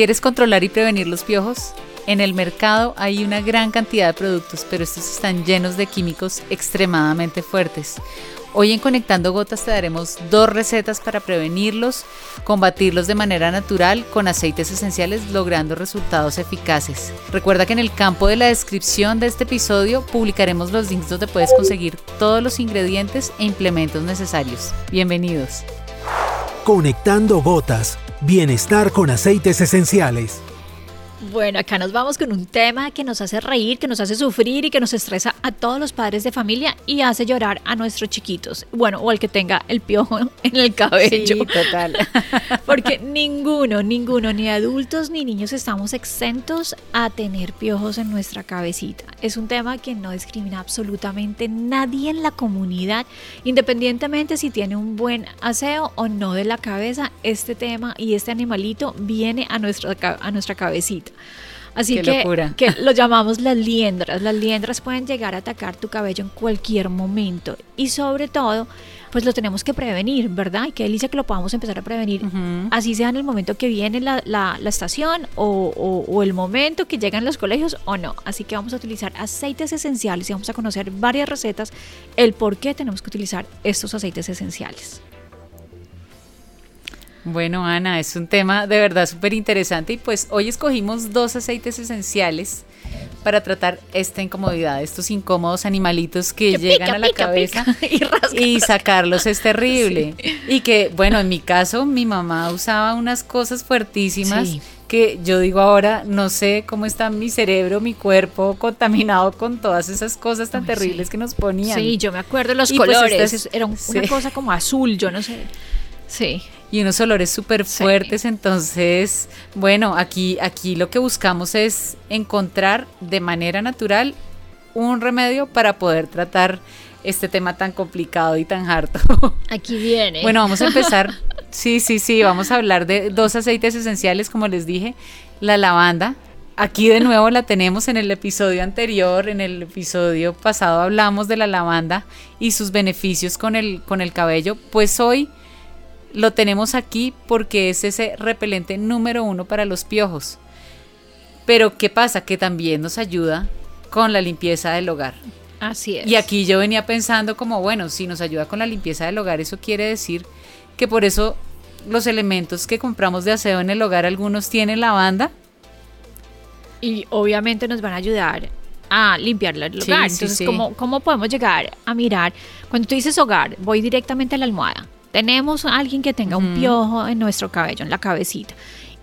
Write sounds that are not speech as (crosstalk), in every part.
¿Quieres controlar y prevenir los piojos? En el mercado hay una gran cantidad de productos, pero estos están llenos de químicos extremadamente fuertes. Hoy en Conectando Gotas te daremos dos recetas para prevenirlos, combatirlos de manera natural con aceites esenciales logrando resultados eficaces. Recuerda que en el campo de la descripción de este episodio publicaremos los links donde puedes conseguir todos los ingredientes e implementos necesarios. Bienvenidos. Conectando Gotas, bienestar con aceites esenciales. Bueno, acá nos vamos con un tema que nos hace reír, que nos hace sufrir y que nos estresa a todos los padres de familia y hace llorar a nuestros chiquitos. Bueno, o al que tenga el piojo (laughs) en el cabello. Sí, total. (laughs) Porque ninguno, ninguno, ni adultos ni niños estamos exentos a tener piojos en nuestra cabecita. Es un tema que no discrimina absolutamente nadie en la comunidad, independientemente si tiene un buen aseo o no de la cabeza. Este tema y este animalito viene a nuestra, a nuestra cabecita. Así que, que lo llamamos las liendras. Las liendras pueden llegar a atacar tu cabello en cualquier momento y sobre todo, pues lo tenemos que prevenir, ¿verdad? Y qué delicia que lo podamos empezar a prevenir, así sea en el momento que viene la, la, estación o, o, el momento que llegan los colegios o no. Así que vamos a utilizar aceites esenciales y vamos a conocer varias recetas, el por qué tenemos que utilizar estos aceites esenciales. Bueno, Ana, es un tema de verdad súper interesante y pues hoy escogimos dos aceites esenciales para tratar esta incomodidad, estos incómodos animalitos que, llegan a la cabeza (laughs) y, sacarlos es (laughs) terrible. Y que, bueno, en mi caso, mi mamá usaba unas cosas fuertísimas. que yo digo ahora, no sé cómo está mi cerebro, mi cuerpo contaminado con todas esas cosas tan terribles que nos ponían. Sí, yo me acuerdo los pues, colores, era una cosa como azul, yo no sé. Sí y unos olores súper fuertes. Entonces, bueno, aquí, aquí lo que buscamos es encontrar de manera natural un remedio para poder tratar este tema tan complicado y tan harto. (laughs) Aquí viene. Bueno, vamos a empezar. (laughs) Sí, sí, sí, vamos a hablar de dos aceites esenciales, como les dije, la lavanda. Aquí de nuevo la tenemos en el episodio anterior, en el episodio pasado hablamos de la lavanda y sus beneficios con el, con el cabello. Pues hoy lo tenemos aquí porque es ese repelente número uno para los piojos. Pero ¿qué pasa? Que también nos ayuda con la limpieza del hogar. Así es. Y aquí yo venía pensando como, bueno, si nos ayuda con la limpieza del hogar, eso quiere decir que por eso los elementos que compramos de aseo en el hogar, algunos tienen lavanda. Y obviamente nos van a ayudar a limpiar el hogar. Entonces, ¿cómo, ¿cómo podemos llegar a mirar? Cuando tú dices hogar, voy directamente a la almohada tenemos a alguien que tenga un piojo en nuestro cabello, en la cabecita.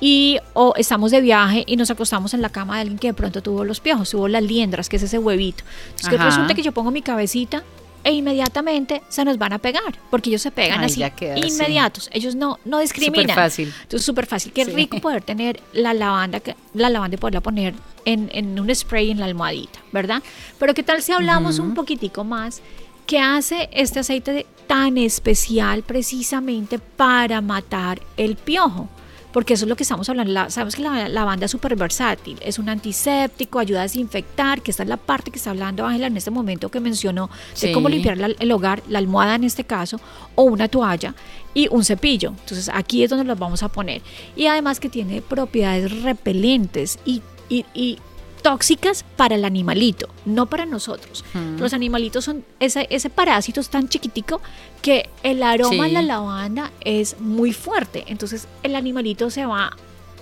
Y o estamos de viaje y nos acostamos en la cama de alguien que de pronto tuvo los piojos, tuvo las liendras, que es ese huevito. Entonces resulta que yo pongo mi cabecita e inmediatamente se nos van a pegar, porque ellos se pegan así, inmediatos. Ellos no, no discriminan. Súper fácil. Entonces, súper fácil. Qué rico poder tener la lavanda, la lavanda y poderla poner en, en, un spray en la almohadita, ¿verdad? Pero ¿qué tal si hablamos un poquitico más ¿Qué hace este aceite tan especial precisamente para matar el piojo? Porque eso es lo que estamos hablando. sabemos que la lavanda es súper versátil, es un antiséptico, ayuda a desinfectar, que esta es la parte que está hablando Ángela en este momento que mencionó de cómo limpiar el hogar, la almohada en este caso, o una toalla y un cepillo. Entonces aquí es donde los vamos a poner. Y además que tiene propiedades repelentes y, y tóxicas para el animalito, no para nosotros. Los animalitos son, ese, ese parásito es tan chiquitico que el aroma de la lavanda es muy fuerte, entonces el animalito se va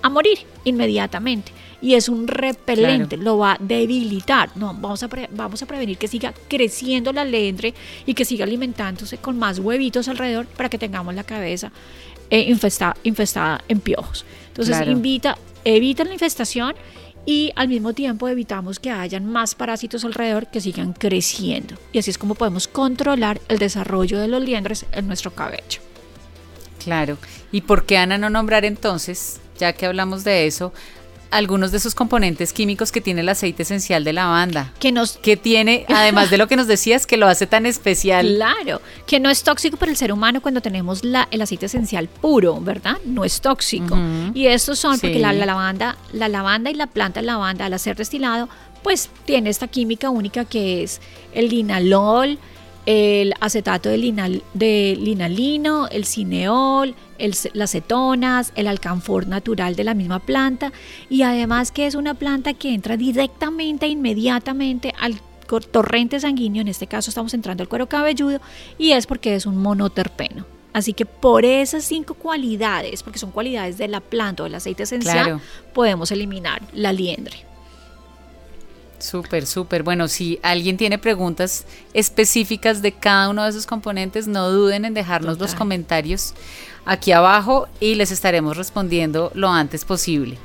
a morir inmediatamente y es un repelente, lo va a debilitar. No, vamos a, vamos a prevenir que siga creciendo la lendre y que siga alimentándose con más huevitos alrededor para que tengamos la cabeza eh, infestada, infestada en piojos. Entonces, invita, evita la infestación y al mismo tiempo evitamos que hayan más parásitos alrededor que sigan creciendo. Y así es como podemos controlar el desarrollo de los liendres en nuestro cabello. Claro. ¿Y por qué Ana no nombrar entonces, ya que hablamos de eso, algunos de esos componentes químicos que tiene el aceite esencial de lavanda. Que nos que tiene, además de lo que nos decías, que lo hace tan especial. (laughs) Claro, que no es tóxico para el ser humano cuando tenemos la, el aceite esencial puro, ¿verdad? No es tóxico. Y estos son porque la, lavanda, la lavanda y la planta de lavanda al ser destilado, pues tiene esta química única que es el linalol, el acetato de, linal, de linalino, el cineol, las cetonas, el alcanfor natural de la misma planta y además que es una planta que entra directamente e inmediatamente al torrente sanguíneo, en este caso estamos entrando al cuero cabelludo y es porque es un monoterpeno. Así que por esas cinco cualidades, porque son cualidades de la planta o del aceite esencial, podemos eliminar la liendre. Súper, súper. Bueno, si alguien tiene preguntas específicas de cada uno de esos componentes, no duden en dejarnos los comentarios aquí abajo y les estaremos respondiendo lo antes posible.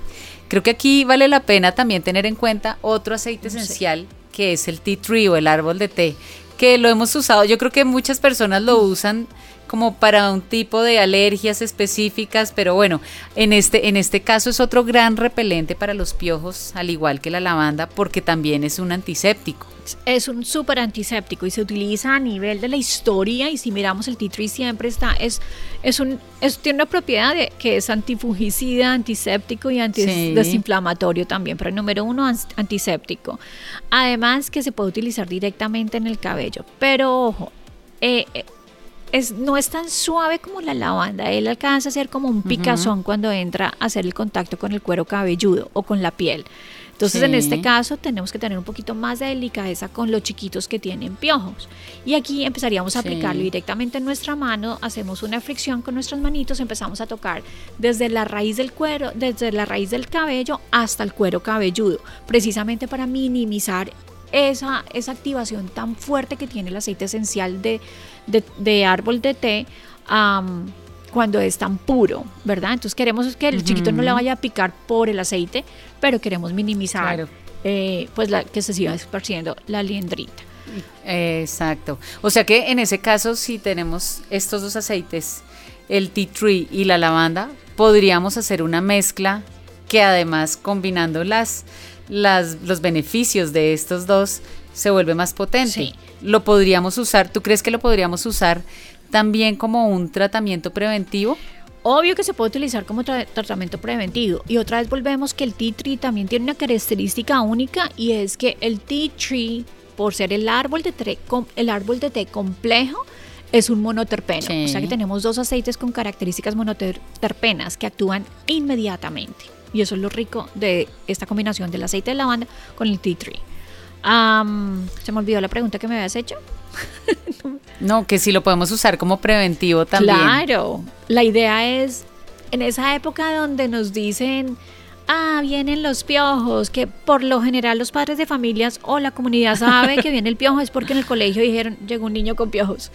Creo que aquí vale la pena también tener en cuenta otro aceite esencial que es el tea tree o el árbol de té, que lo hemos usado. Yo creo que muchas personas lo usan como para un tipo de alergias específicas, pero bueno, en este, en este caso es otro gran repelente para los piojos, al igual que la lavanda, porque también es un antiséptico. Es un súper antiséptico y se utiliza a nivel de la historia y si miramos el tea tree siempre está, es, es un, tiene una propiedad de, que es antifungicida, antiséptico y antidesinflamatorio también, pero el número uno antiséptico. Además que se puede utilizar directamente en el cabello, pero ojo, eh, eh es, no es tan suave como la lavanda. Él alcanza a ser como un picazón cuando entra a hacer el contacto con el cuero cabelludo o con la piel. Entonces, en este caso, tenemos que tener un poquito más de delicadeza con los chiquitos que tienen piojos. Y aquí empezaríamos a aplicarlo directamente en nuestra mano, hacemos una fricción con nuestras manitos, empezamos a tocar desde la raíz del cuero, desde la raíz del cabello hasta el cuero cabelludo, precisamente para minimizar esa, esa activación tan fuerte que tiene el aceite esencial de, de, árbol de té cuando es tan puro, ¿verdad? Entonces queremos que el chiquito no le vaya a picar por el aceite, pero queremos minimizar eh, pues la, que se siga esparciendo la liendrita. Exacto. O sea que en ese caso, si tenemos estos dos aceites, el tea tree y la lavanda, podríamos hacer una mezcla que además combinando las, los beneficios de estos dos se vuelve más potente. Lo podríamos usar, ¿tú crees que lo podríamos usar también como un tratamiento preventivo? Obvio que se puede utilizar como tratamiento preventivo. Y otra vez volvemos que el tea tree también tiene una característica única y es que el tea tree, por ser el árbol de té, el árbol de té complejo, es un monoterpeno. O sea que tenemos dos aceites con características monoterpenas que actúan inmediatamente. Y eso es lo rico de esta combinación del aceite de lavanda con el tea tree. se me olvidó la pregunta que me habías hecho. (laughs) no, que si lo podemos usar como preventivo también. Claro, la idea es en esa época donde nos dicen, ah, vienen los piojos, que por lo general los padres de familias o la comunidad sabe que (laughs) viene el piojo, es porque en el colegio dijeron, llegó un niño con piojos.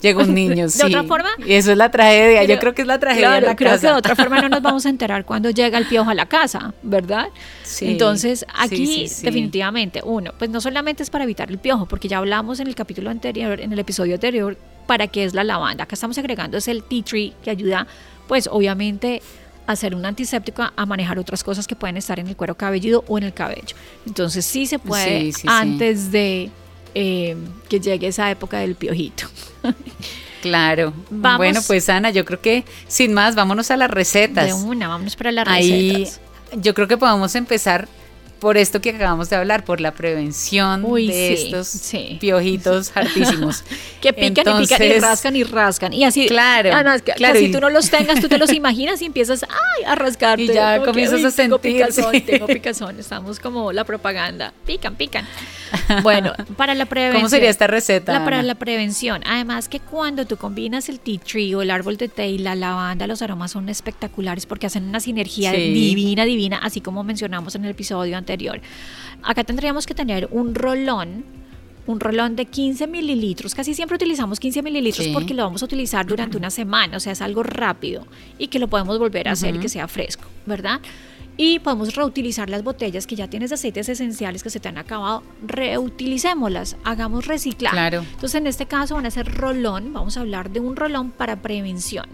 Llega un (laughs) niño, sí. ¿De otra forma? Y eso es la tragedia. Yo creo que es la tragedia de la creo que de otra forma no nos vamos a (laughs) enterar cuando llega el piojo a la casa, ¿verdad? Sí. Entonces, aquí definitivamente, uno, pues no solamente es para evitar el piojo, porque ya hablamos en el capítulo anterior, en el episodio anterior, para qué es la lavanda. Acá estamos agregando es el tea tree que ayuda, pues obviamente a hacer un antiséptico a, manejar otras cosas que pueden estar en el cuero cabelludo o en el cabello. Entonces sí se puede antes de eh, que llegue esa época del piojito. (laughs) Claro. Bueno, pues Ana, yo creo que sin más, vámonos a las recetas. De una, vámonos para las Ahí, Yo creo que podemos empezar por esto que acabamos de hablar, por la prevención de estos piojitos (laughs) hartísimos. que pican y pican y rascan y rascan. Y así, claro, claro si tú no los tengas, tú te los imaginas y empiezas ay, a rascarte. Y ya comienzas a sentir. Tengo picazón, tengo picazón. Estamos como la propaganda. Pican, pican. (laughs) Bueno, para la prevención. ¿Cómo sería esta receta? para la prevención. Además que cuando tú combinas el tea tree o el árbol de té y la lavanda, los aromas son espectaculares porque hacen una sinergia divina, divina, así como mencionamos en el episodio anterior Acá tendríamos que tener un rolón un rolón de 15 mililitros. Casi siempre utilizamos 15 mililitros porque lo vamos a utilizar durante una semana, o sea, es algo rápido y que lo podemos volver a hacer y que sea fresco, ¿verdad? Y podemos reutilizar las botellas que ya tienes de aceites esenciales que se te han acabado, reutilicémoslas, hagamos reciclaje. Claro. Entonces, en este caso van a ser rolón, vamos a hablar de un rolón para prevención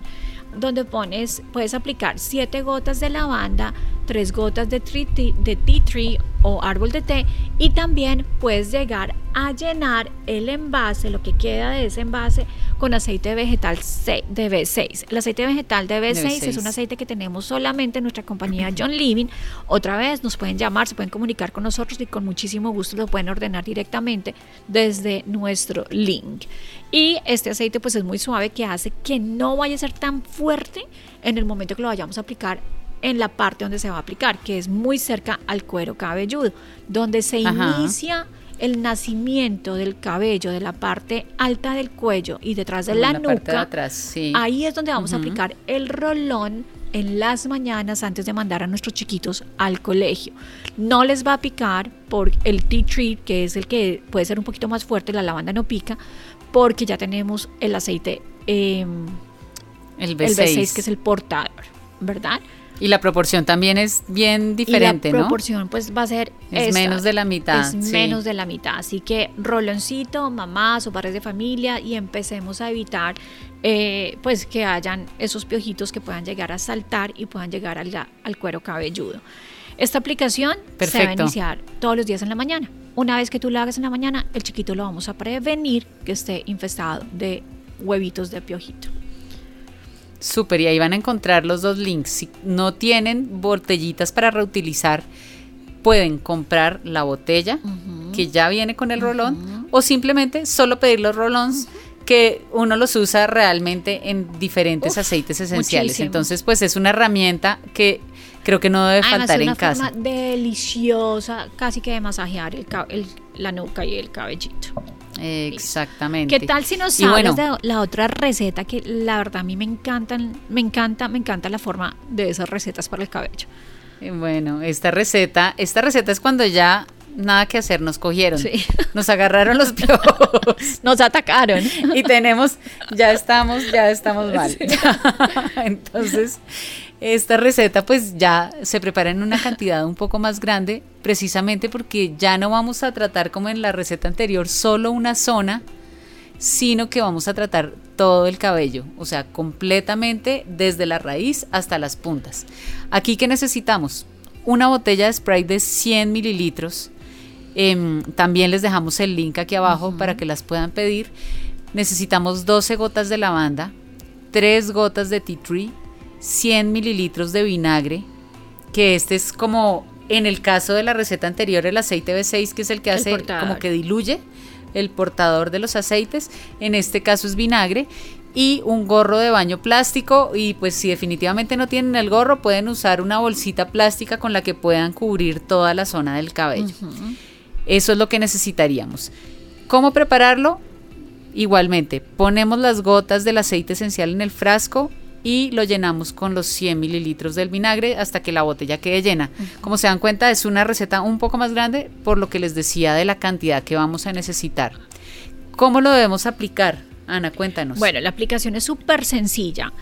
donde pones, puedes aplicar 7 gotas de lavanda, tres gotas de, de tea tree o árbol de té y también puedes llegar a llenar el envase, lo que queda de ese envase, con aceite vegetal de B6. El aceite vegetal de B6, es un aceite que tenemos solamente en nuestra compañía John Living. Otra vez nos pueden llamar, se pueden comunicar con nosotros y con muchísimo gusto lo pueden ordenar directamente desde nuestro link. Y este aceite pues es muy suave que hace que no vaya a ser tan fuerte en el momento que lo vayamos a aplicar en la parte donde se va a aplicar, que es muy cerca al cuero cabelludo, donde se inicia el nacimiento del cabello de la parte alta del cuello y detrás de la, nuca. Ahí es donde vamos a aplicar el rolón en las mañanas antes de mandar a nuestros chiquitos al colegio. No les va a picar por el tea tree, que es el que puede ser un poquito más fuerte, la lavanda no pica, porque ya tenemos el aceite, em, el, B6. el B6, que es el portador, ¿verdad? Y la proporción también es bien diferente, y la proporción pues va a ser es menos de la mitad. Es menos de la mitad, así que roloncito, mamás o padres de familia y empecemos a evitar eh, pues que hayan esos piojitos que puedan llegar a saltar y puedan llegar al, al cuero cabelludo. Esta aplicación se va a iniciar todos los días en la mañana. Una vez que tú la hagas en la mañana, el chiquito lo vamos a prevenir que esté infestado de huevitos de piojito. Súper, y ahí van a encontrar los dos links. Si no tienen botellitas para reutilizar, pueden comprar la botella que ya viene con el rolón o simplemente solo pedir los rolons que uno los usa realmente en diferentes aceites esenciales. Entonces, pues es una herramienta que creo que no debe faltar en casa. Forma deliciosa, casi que de masajear el, la nuca y el cabellito. Exactamente. ¿Qué tal si nos sabes de la otra receta que la verdad a mí me encantan, me encanta, me encanta la forma de esas recetas para el cabello? Eh, bueno, esta receta, esta receta es cuando ya nada que hacer, nos cogieron, (laughs) nos agarraron los (laughs) piojos, nos atacaron y tenemos, ya estamos, ya estamos (laughs) mal. Entonces, esta receta pues ya se prepara en una cantidad un poco más grande, precisamente porque ya no vamos a tratar como en la receta anterior solo una zona, sino que vamos a tratar todo el cabello, o sea, completamente desde la raíz hasta las puntas. Aquí que necesitamos una botella de spray de 100 mililitros, Em, también les dejamos el link aquí abajo para que las puedan pedir. Necesitamos 12 gotas de lavanda, 3 gotas de tea tree, 100 mililitros de vinagre, que este es como en el caso de la receta anterior el aceite B6, que es el que hace como que diluye el portador de los aceites, en este caso es vinagre y un gorro de baño plástico y pues si definitivamente no tienen el gorro pueden usar una bolsita plástica con la que puedan cubrir toda la zona del cabello. Eso es lo que necesitaríamos. ¿Cómo prepararlo? Igualmente, ponemos las gotas del aceite esencial en el frasco y lo llenamos con los 100 mililitros del vinagre hasta que la botella quede llena. Como se dan cuenta, es una receta un poco más grande por lo que les decía de la cantidad que vamos a necesitar. ¿Cómo lo debemos aplicar? Ana, cuéntanos. Bueno, la aplicación es súper sencilla.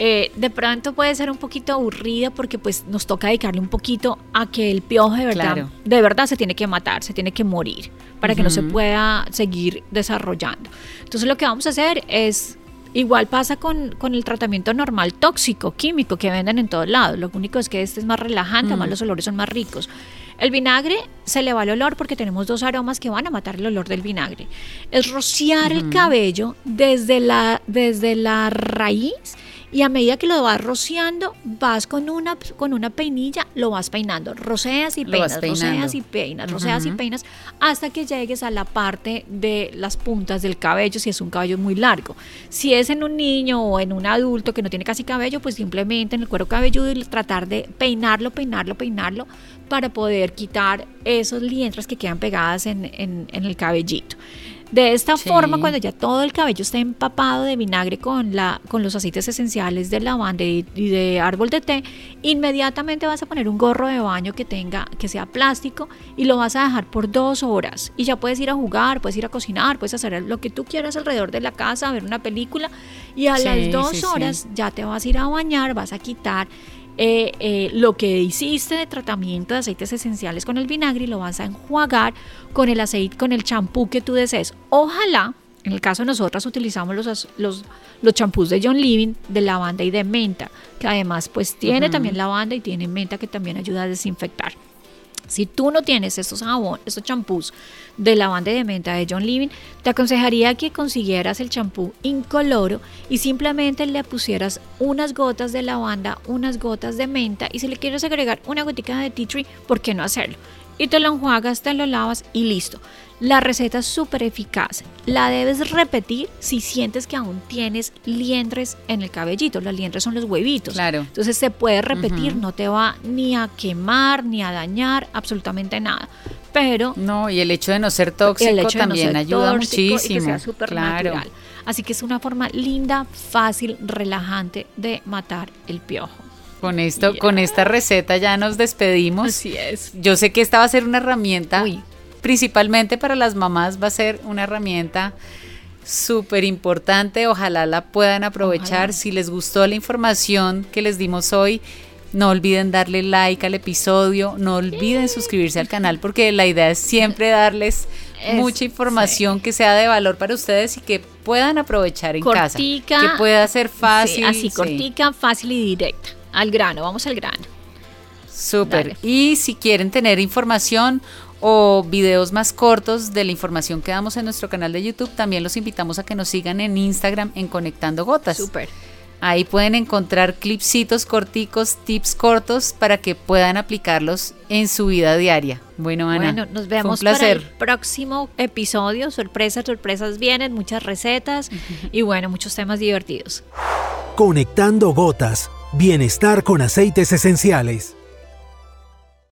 Eh, de pronto puede ser un poquito aburrida porque pues nos toca dedicarle un poquito a que el piojo de verdad, de verdad se tiene que matar, se tiene que morir para que no se pueda seguir desarrollando. Entonces lo que vamos a hacer es Igual pasa con, el tratamiento normal tóxico, químico, que venden en todos lados. Lo único es que este es más relajante, además los olores son más ricos. El vinagre se le va el olor porque tenemos dos aromas que van a matar el olor del vinagre. Es rociar el cabello desde la, desde la raíz y a medida que lo vas rociando, vas con una, con una peinilla, lo vas peinando, roceas y peinas, roceas y peinas, roceas y peinas, hasta que llegues a la parte de las puntas del cabello, si es un cabello muy largo. Si es en un niño o en un adulto que no tiene casi cabello, pues simplemente en el cuero cabelludo y tratar de peinarlo, peinarlo, peinarlo, para poder quitar esos lientras que quedan pegadas en, en, en el cabellito. De esta forma, cuando ya todo el cabello está empapado de vinagre con, la, con los aceites esenciales de lavanda y, de árbol de té, inmediatamente vas a poner un gorro de baño que tenga, que sea plástico y lo vas a dejar por dos horas. Y ya puedes ir a jugar, puedes ir a cocinar, puedes hacer lo que tú quieras alrededor de la casa, ver una película. Y a las dos horas ya te vas a ir a bañar, vas a quitar eh, eh, lo que hiciste de tratamiento de aceites esenciales con el vinagre y lo vas a enjuagar con el aceite, con el champú que tú desees. Ojalá En el caso de nosotras utilizamos los, los, los champús de John Living de lavanda y de menta, que además pues tiene también lavanda y tiene menta que también ayuda a desinfectar. Si tú no tienes estos jabón, estos champús de lavanda de menta de John Living, te aconsejaría que consiguieras el champú incoloro y simplemente le pusieras unas gotas de lavanda, unas gotas de menta y si le quieres agregar una gotica de tea tree, ¿por qué no hacerlo? Y te lo enjuagas, te lo lavas y listo. La receta es súper eficaz. La debes repetir si sientes que aún tienes liendres en el cabellito. Los liendres son los huevitos. Claro. Entonces se puede repetir, no te va ni a quemar, ni a dañar, absolutamente nada. Pero. No, y el hecho de no ser tóxico también ayuda muchísimo. que sea claro. natural. Así que es una forma linda, fácil, relajante de matar el piojo. Con esto, con esta receta ya nos despedimos. Así es. Yo sé que esta va a ser una herramienta, principalmente para las mamás, va a ser una herramienta súper importante. Ojalá la puedan aprovechar. Si les gustó la información que les dimos hoy, no olviden darle like al episodio, no olviden suscribirse al canal porque la idea es siempre darles mucha información que sea de valor para ustedes y que puedan aprovechar en casa. Que pueda ser fácil. así, cortica, fácil y directa. Al grano, vamos al grano. Súper. Y si quieren tener información o videos más cortos de la información que damos en nuestro canal de YouTube, también los invitamos a que nos sigan en Instagram en Conectando Gotas. Súper. Ahí pueden encontrar clipsitos corticos, tips cortos para que puedan aplicarlos en su vida diaria. Bueno, Ana. Bueno, nos vemos para el próximo episodio. Sorpresas, sorpresas vienen, muchas recetas y bueno, muchos temas divertidos. Conectando Gotas Bienestar con aceites esenciales.